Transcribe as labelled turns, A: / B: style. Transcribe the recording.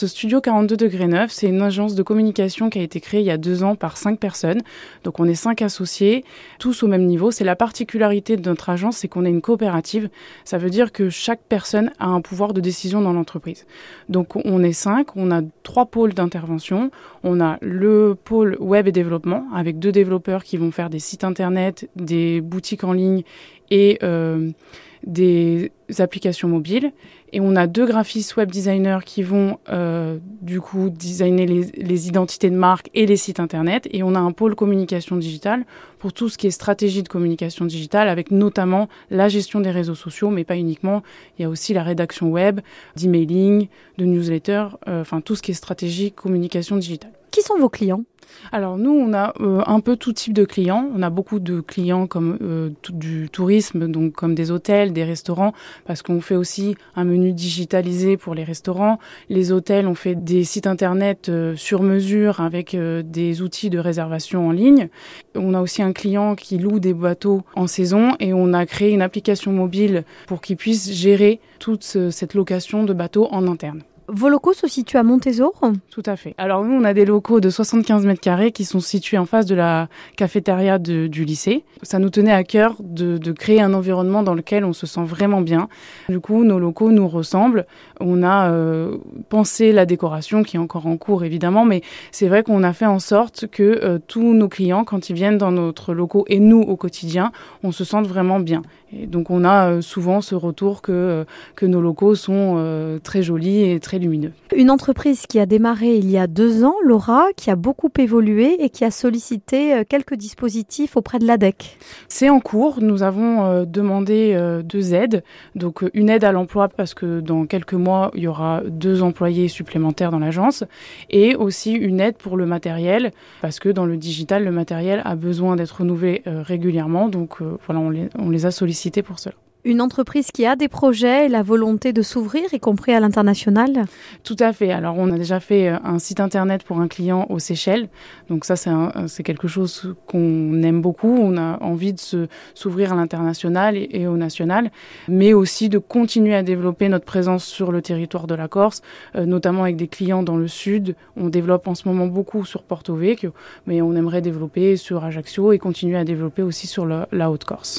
A: l'agence Studio 42 degrés 9, c'est une agence de communication qui a été créée il y a deux ans par cinq personnes. Donc on est cinq associés, tous au même niveau. C'est la particularité de notre agence, c'est qu'on est une coopérative. Ça veut dire que chaque personne a un pouvoir de décision dans l'entreprise. Donc on est cinq, on a trois pôles d'intervention. On a le pôle web et développement avec deux développeurs qui vont faire des sites internet, des boutiques en ligne et euh, des applications mobiles. Et on a deux graphistes web designers qui vont euh, du coup designer les, les, identités de marque et les sites internet. Et on a un pôle communication digitale pour tout ce qui est stratégie de communication digitale, avec notamment la gestion des réseaux sociaux, mais pas uniquement. Il y a aussi la rédaction web, d'emailing, de newsletter, euh, enfin tout ce qui est stratégie communication digitale.
B: Qui sont vos clients?
A: Alors nous, on a euh, un peu tout type de clients. On a beaucoup de clients comme euh, du tourisme, donc comme des hôtels, des restaurants, parce qu'on fait aussi un menu digitalisé pour les restaurants. Les hôtels, on fait des sites internet euh, sur mesure avec euh, des outils de réservation en ligne. On a aussi un client qui loue des bateaux en saison et on a créé une application mobile pour qu'il puisse gérer toute ce, cette location de bateaux en interne.
B: Vos locaux se situent à Montésor
A: Tout à fait. Alors nous, on a des locaux de 75 mètres carrés qui sont situés en face de la cafétéria du lycée. Ça nous tenait à cœur de, de, créer un environnement dans lequel on se sent vraiment bien. Du coup, nos locaux nous ressemblent. On a euh, pensé la décoration qui est encore en cours évidemment, mais c'est vrai qu'on a fait en sorte que euh, tous nos clients, quand ils viennent dans notre locaux et nous au quotidien, on se sente vraiment bien. Et donc on a euh, souvent ce retour que, euh, que nos locaux sont euh, très jolis et très lumineux.
B: Une entreprise qui a démarré il y a deux ans, Laura, qui a beaucoup évolué et qui a sollicité quelques dispositifs auprès de l'ADEC.
A: C'est en cours. Nous avons demandé deux aides. Donc une aide à l'emploi parce que dans quelques mois, il y aura deux employés supplémentaires dans l'agence et aussi une aide pour le matériel parce que dans le digital, le matériel a besoin d'être renouvelé régulièrement. Donc voilà, on les, on les a sollicités pour cela.
B: Une entreprise qui a des projets et la volonté de s'ouvrir, y compris à l'international
A: Tout à fait. Alors, on a déjà fait un site internet pour un client aux Seychelles. Donc ça, c'est quelque chose qu'on aime beaucoup. On a envie de s'ouvrir à l'international et, et, au national, mais aussi de continuer à développer notre présence sur le territoire de la Corse, euh, notamment avec des clients dans le sud. On développe en ce moment beaucoup sur Porto Vecchio, mais on aimerait développer sur Ajaccio et continuer à développer aussi sur le, la Haute-Corse.